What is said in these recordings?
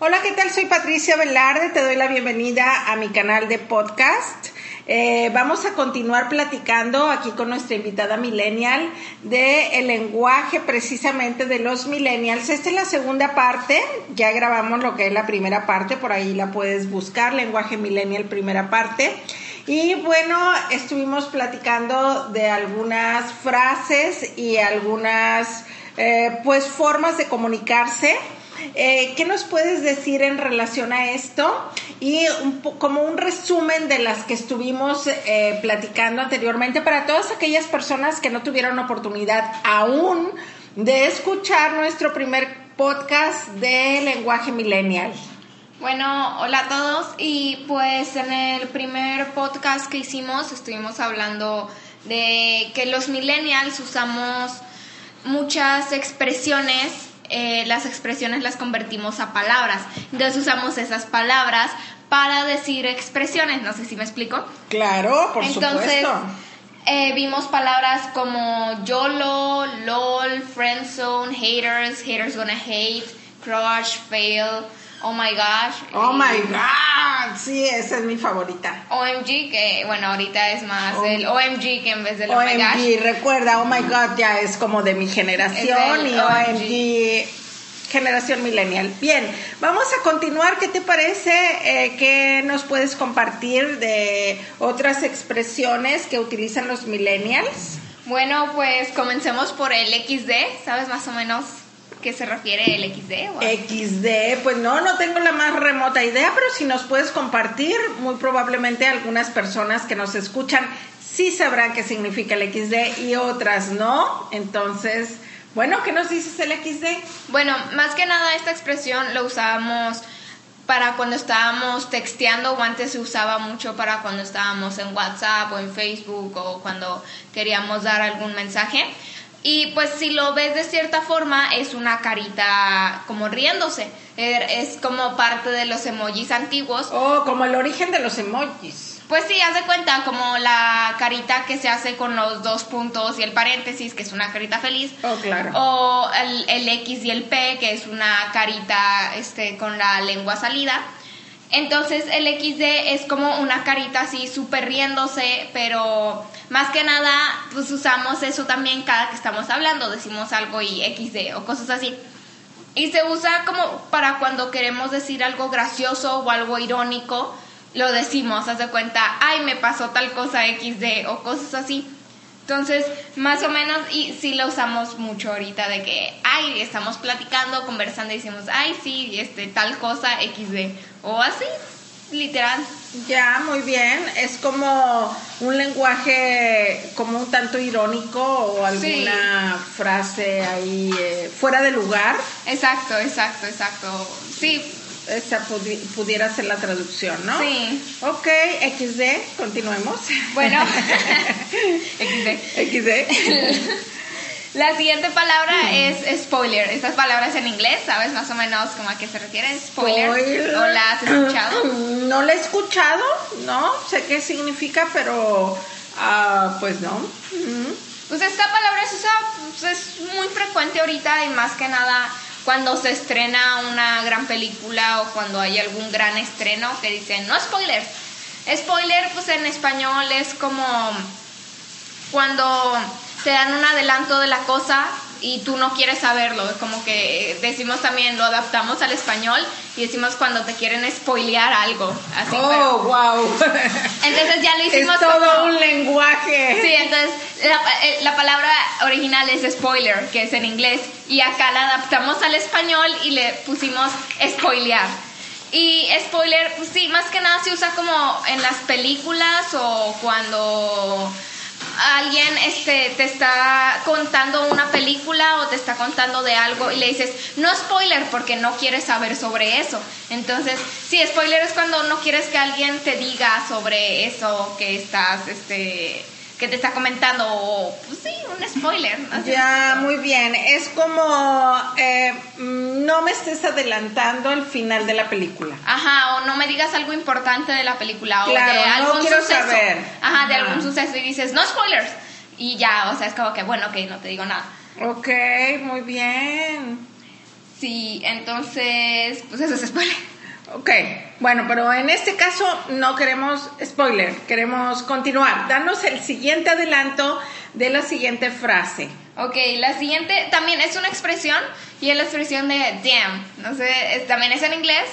Hola, ¿qué tal? Soy Patricia Velarde, te doy la bienvenida a mi canal de podcast. Eh, vamos a continuar platicando aquí con nuestra invitada millennial de lenguaje precisamente de los millennials. Esta es la segunda parte, ya grabamos lo que es la primera parte, por ahí la puedes buscar, lenguaje millennial primera parte. Y bueno, estuvimos platicando de algunas frases y algunas eh, pues formas de comunicarse eh, ¿Qué nos puedes decir en relación a esto? Y como un resumen de las que estuvimos eh, platicando anteriormente para todas aquellas personas que no tuvieron oportunidad aún de escuchar nuestro primer podcast de lenguaje millennial. Bueno, hola a todos y pues en el primer podcast que hicimos estuvimos hablando de que los millennials usamos muchas expresiones eh, las expresiones las convertimos a palabras. Entonces usamos esas palabras para decir expresiones. No sé si me explico. Claro, por Entonces, eh, vimos palabras como YOLO, LOL, Friendzone, Haters, Haters Gonna Hate, Crush, Fail. Oh my gosh. Oh my god. Sí, esa es mi favorita. OMG, que bueno, ahorita es más oh. el OMG que en vez del OMG. Oh my gosh. recuerda, oh my god ya es como de mi generación y OMG. generación millennial. Bien, vamos a continuar. ¿Qué te parece? Eh, ¿Qué nos puedes compartir de otras expresiones que utilizan los millennials? Bueno, pues comencemos por el XD. ¿Sabes más o menos qué se refiere el XD? XD, pues no, no tengo la más remota idea, pero si nos puedes compartir, muy probablemente algunas personas que nos escuchan sí sabrán qué significa el XD y otras no. Entonces, bueno, ¿qué nos dices el XD? Bueno, más que nada esta expresión lo usábamos para cuando estábamos texteando o antes se usaba mucho para cuando estábamos en WhatsApp o en Facebook o cuando queríamos dar algún mensaje. Y pues si lo ves de cierta forma es una carita como riéndose. Er, es como parte de los emojis antiguos. Oh, como el origen de los emojis. Pues sí, haz de cuenta, como la carita que se hace con los dos puntos y el paréntesis, que es una carita feliz. Oh, claro. O el, el X y el P, que es una carita este, con la lengua salida. Entonces el XD es como una carita así súper riéndose, pero más que nada pues usamos eso también cada que estamos hablando, decimos algo y XD o cosas así. Y se usa como para cuando queremos decir algo gracioso o algo irónico, lo decimos, haz de cuenta, ay, me pasó tal cosa XD o cosas así. Entonces, más o menos, y sí lo usamos mucho ahorita de que, ay, estamos platicando, conversando decimos, ay, sí, este, tal cosa XD. O así, literal. Ya, muy bien. Es como un lenguaje como un tanto irónico o alguna frase ahí eh, fuera de lugar. Exacto, exacto, exacto. Sí, pudiera ser la traducción, ¿no? Sí. Ok, XD, continuemos. Bueno, XD. XD. La siguiente palabra es spoiler. Estas palabras en inglés, ¿sabes más o menos como a qué se refiere? Spoiler. ¿O la has escuchado? No la he escuchado, ¿no? Sé qué significa, pero uh, pues no. Pues esta palabra se usa, pues, es muy frecuente ahorita y más que nada cuando se estrena una gran película o cuando hay algún gran estreno que dicen, no spoiler. Spoiler, pues en español es como cuando te dan un adelanto de la cosa y tú no quieres saberlo. Es como que decimos también, lo adaptamos al español y decimos cuando te quieren spoilear algo. Así, oh, wow. Entonces ya lo hicimos. Es todo un lenguaje. Sí, entonces la, eh, la, palabra original es spoiler, que es en inglés, y acá la adaptamos al español y le pusimos spoilear. Y spoiler, pues sí, más que nada se usa como en las películas o cuando alguien este, te está contando una película o te está contando de algo y le dices, no spoiler porque no quieres saber sobre eso. Entonces, sí, spoiler es cuando no quieres que alguien te diga sobre eso que estás, este, que te está comentando, o pues sí, un spoiler. Ya, muy bien. Es como eh, no me estés adelantando el final de la película. Ajá, o no me digas algo importante de la película, o de algún no quiero suceso. Saber. Ajá, de algún suceso y dices, no spoilers. Y ya, o sea, es como que, bueno, ok, no te digo nada. Ok, muy bien. Sí, entonces, pues eso es spoiler. Ok, bueno, pero en este caso no queremos spoiler, queremos continuar. Danos el siguiente adelanto de la siguiente frase. Ok, la siguiente también es una expresión y es la expresión de damn. No sé, también es en inglés.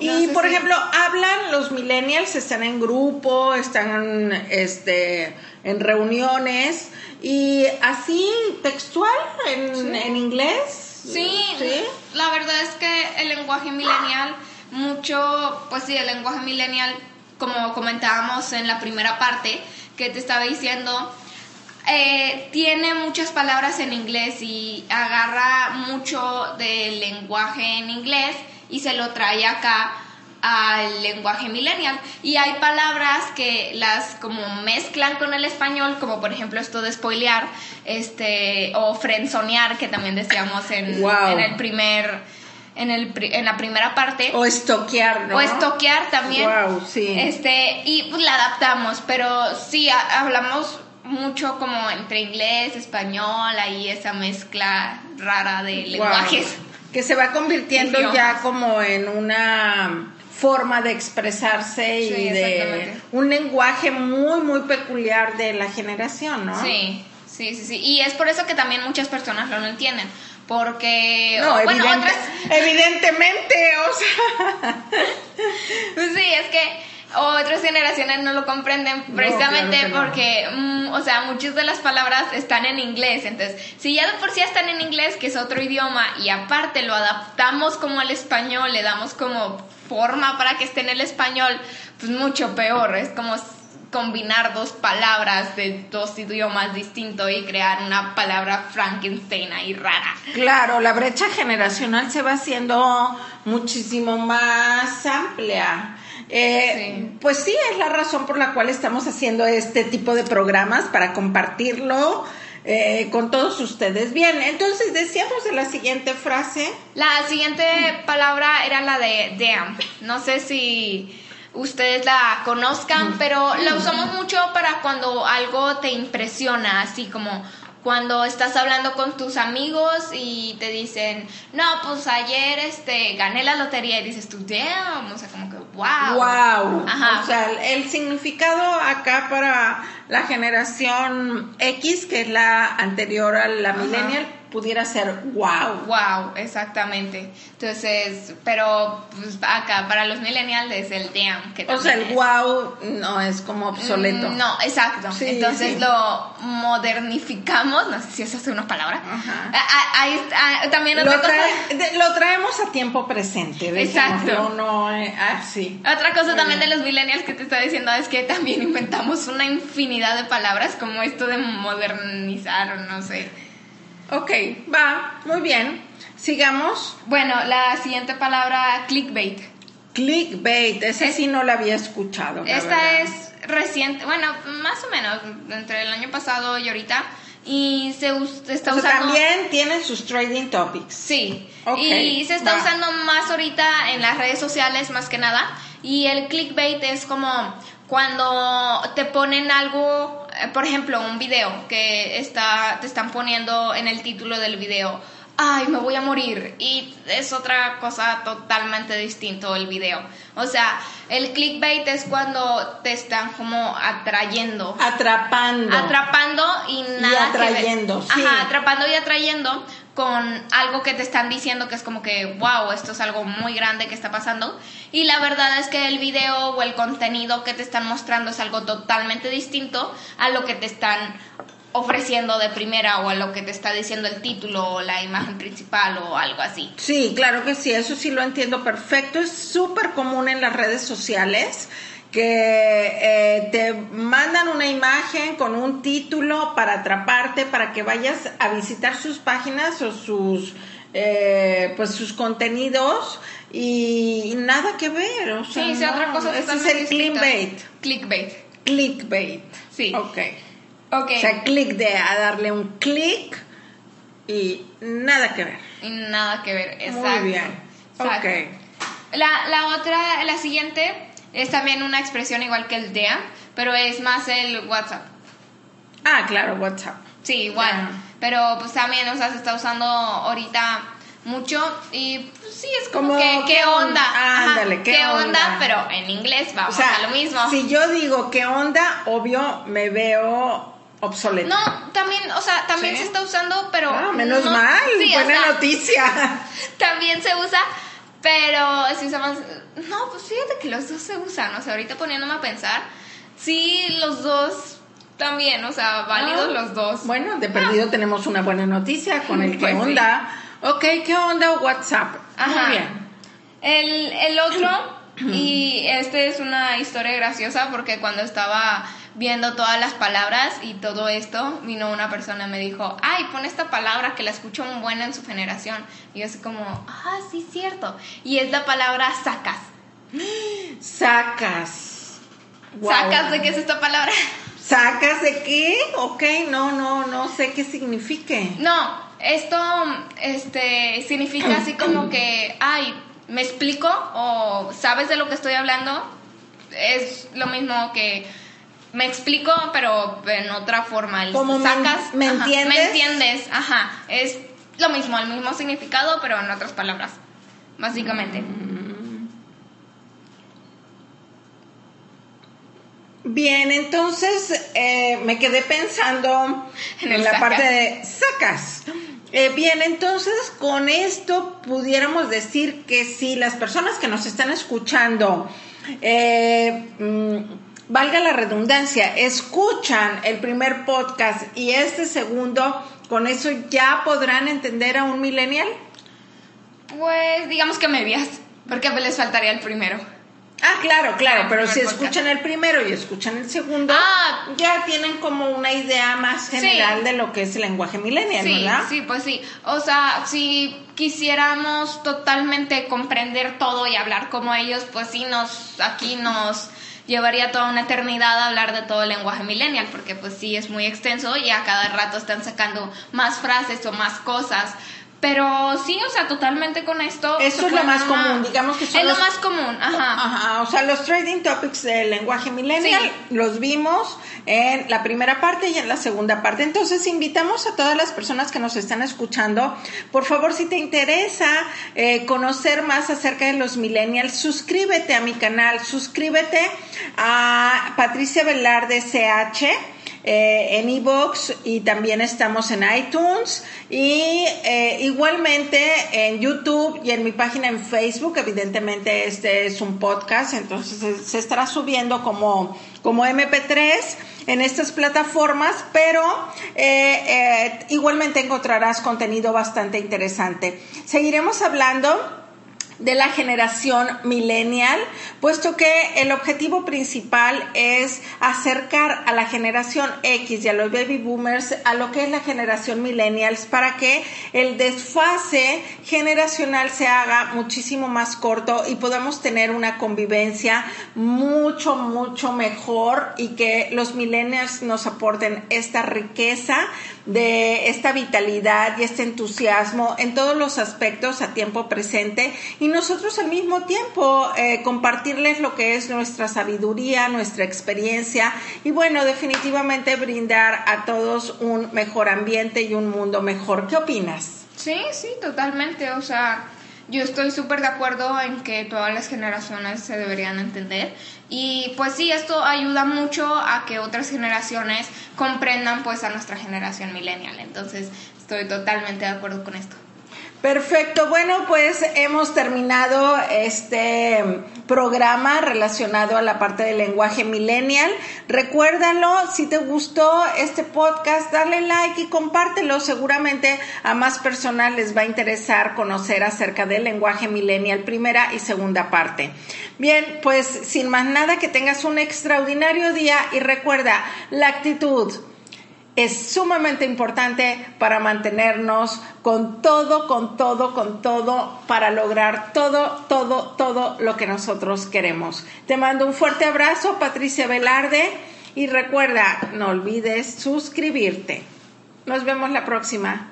y por ejemplo, hablan los millennials, están en grupo, están este, en reuniones y así textual en, en inglés. Sí, sí, la verdad es que el lenguaje millennial mucho, pues sí, el lenguaje millennial, como comentábamos en la primera parte, que te estaba diciendo, eh, tiene muchas palabras en inglés y agarra mucho del lenguaje en inglés y se lo trae acá al lenguaje millennial. Y hay palabras que las como mezclan con el español como por ejemplo esto de spoilear este o frenzonear que también decíamos en, en el primer en, el, en la primera parte. O estoquear, ¿no? O estoquear también. Wow, sí. Este, y pues la adaptamos, pero sí, hablamos mucho como entre inglés, español, ahí esa mezcla rara de lenguajes. Que se va convirtiendo ya como en una forma de expresarse y de un lenguaje muy, muy peculiar de la generación, ¿no? Sí, sí, sí, sí. Y es por eso que también muchas personas no lo entienden porque no, bueno, otras evidentemente o sea. Sí es que otras generaciones no lo comprenden precisamente porque mm, o sea muchas de las palabras están en inglés. Entonces si ya de por sí están en inglés que es otro idioma y aparte lo adaptamos como al español le damos como forma para que esté en el español pues mucho peor. Es como combinar dos palabras de dos idiomas distintos y crear una palabra Frankenstein ahí rara. Claro, la brecha generacional se va haciendo muchísimo más amplia. Eh, pues sí, es la razón por la cual estamos haciendo este tipo de programas para compartirlo eh, con todos ustedes. Bien, entonces decíamos de la siguiente frase. La siguiente palabra era la de damn. No sé si ustedes la conozcan, pero la usamos mucho para cuando algo te impresiona, así como cuando estás hablando con tus amigos y te dicen, no, pues ayer este gané la lotería y dices tú, damn, o sea, como que wow. Wow. O sea, el significado acá para la generación X, que es la anterior a la millennial, pudiera ser wow. Wow, exactamente. Entonces, pero pues, acá para los millennials es el damn. Que o sea, el wow no es como obsoleto. Mm, no, exacto. Entonces lo modernificamos, no sé si esa es una palabra. Ah, ah, ahí está, también lo, lo traemos a tiempo presente. Exacto. No, no, eh, ah, sí. Otra cosa también de los millennials que te está diciendo es que también inventamos una infinidad de palabras como esto de modernizar o no sé. Ok, va, muy bien. Sigamos. Bueno, la siguiente palabra, clickbait. Clickbait, esa sí no la había escuchado. Esta es reciente, bueno, más o menos, entre el año pasado y ahorita. Y se está usando. También tienen sus trading topics. Sí. y se está usando más ahorita en las redes sociales, más que nada. Y el clickbait es como cuando te ponen algo, por ejemplo, un video que está, te están poniendo en el título del video, ay, me voy a morir. Y es otra cosa totalmente distinto el video. O sea, el clickbait es cuando te están como atrayendo. Atrapando. Atrapando y nada. Y atrayendo, sí. Ajá, atrapando y atrayendo con algo que te están diciendo que es como que, wow, esto es algo muy grande que está pasando. Y la verdad es que el video o el contenido que te están mostrando es algo totalmente distinto a lo que te están ofreciendo de primera o a lo que te está diciendo el título o la imagen principal o algo así. Sí, claro que sí, eso sí lo entiendo perfecto. Es súper común en las redes sociales que eh, te mandan una imagen con un título para atraparte, para que vayas a visitar sus páginas o sus, eh, pues sus contenidos y, nada que ver. O sea, sí, otra cosa. Ese es el clickbait. Clickbait. Clickbait. Sí. Ok. okay. O sea, click de a darle un click y nada que ver. Y nada que ver, exacto. Muy bien. Ok. La, la otra, la siguiente es también una expresión igual que el DEA, pero es más el WhatsApp. Ah, claro, WhatsApp. Sí, igual. Pero pues también, o sea, se está usando ahorita mucho y pues, sí es como, que qué onda, ándale, ¿qué, onda? pero en inglés vamos a lo mismo. Si yo digo qué onda, obvio me veo obsoleto. No, también, o sea, también se está usando, pero ah, menos mal, buena noticia. También se usa, pero si usamos no, pues fíjate que los dos se usan, o sea, ahorita poniéndome a pensar, sí, los dos también, o sea, válidos ah, los dos. Bueno, de perdido ah. tenemos una buena noticia con el pues qué onda. Ok, ¿qué onda WhatsApp? Ajá. Muy bien. El, el otro, y este es una historia graciosa porque cuando estaba viendo todas las palabras y todo esto, vino una persona y me dijo, ay, pon esta palabra que la escucho muy buena en su generación. Y yo así como, ah, sí, cierto. Y es la palabra sacas. Sacas. ¿Sacas de qué es esta palabra? ¿Sacas de qué? Ok, no, no, no sé qué signifique. No, esto este, significa así como que, ay, ¿me explico? ¿O sabes de lo que estoy hablando? Es lo mismo que me explico, pero en otra forma. Como sacas, me, entiendes? Me entiendes, ajá. Es lo mismo, el mismo significado, pero en otras palabras, básicamente. Bien, entonces eh, me quedé pensando en, la parte de sacas. Eh, bien, entonces con esto pudiéramos decir que si las personas que nos están escuchando eh, mm, valga la redundancia, escuchan el primer podcast y este segundo, ¿con eso ya podrán entender a un millennial? Pues digamos que medias, porque les faltaría el primero. Ah, claro, claro, pero si escuchan el primero y escuchan el segundo, ah, ya tienen como una idea más general de lo que es el lenguaje millennial, ¿verdad? Sí, pues sí. O sea, si quisiéramos totalmente comprender todo y hablar como ellos, pues sí nos aquí nos llevaría toda una eternidad hablar de todo el lenguaje millennial, porque pues sí es muy extenso y a cada rato están sacando más frases o más cosas. Pero sí, o sea, totalmente con esto. Eso es lo más común, digamos que son Es lo más común, ajá. Ajá, o sea, los trading topics del lenguaje millennial los vimos en la primera parte y en la segunda parte. Entonces, invitamos a todas las personas que nos están escuchando, por favor, si te interesa eh, conocer más acerca de los millennials, suscríbete a mi canal, suscríbete a Patricia Velarde CH eh, en iBox y también estamos en iTunes y eh, igualmente en YouTube y en mi página en Facebook. Evidentemente este es un podcast, entonces se, estará subiendo como, como MP3 en estas plataformas, pero eh, igualmente encontrarás contenido bastante interesante. Seguiremos hablando de la generación millennial, puesto que el objetivo principal es acercar a la generación X y a los baby boomers a lo que es la generación millennials para que el desfase generacional se haga muchísimo más corto y podamos tener una convivencia mucho, mucho mejor y que los millennials nos aporten esta riqueza de esta vitalidad y este entusiasmo en todos los aspectos a tiempo presente y nosotros al mismo tiempo eh, compartirles lo que es nuestra sabiduría, nuestra experiencia y bueno, definitivamente brindar a todos un mejor ambiente y un mundo mejor. ¿Qué opinas? Sí, sí, totalmente. O sea, yo estoy súper de acuerdo en que todas las generaciones se deberían entender y pues sí, esto ayuda mucho a que otras generaciones comprendan pues a nuestra generación millennial. Entonces estoy totalmente de acuerdo con esto. Perfecto, bueno, pues hemos terminado este programa relacionado a la parte del lenguaje millennial. Recuérdalo, si te gustó este podcast, dale like y compártelo. Seguramente a más personas les va a interesar conocer acerca del lenguaje millennial, primera y segunda parte. Bien, pues sin más nada, que tengas un extraordinario día y recuerda la actitud es sumamente importante para mantenernos con todo, con todo, con todo, para lograr todo, todo, todo lo que nosotros queremos. Te mando un fuerte abrazo, Patricia Velarde, y recuerda, no olvides suscribirte. Nos vemos la próxima.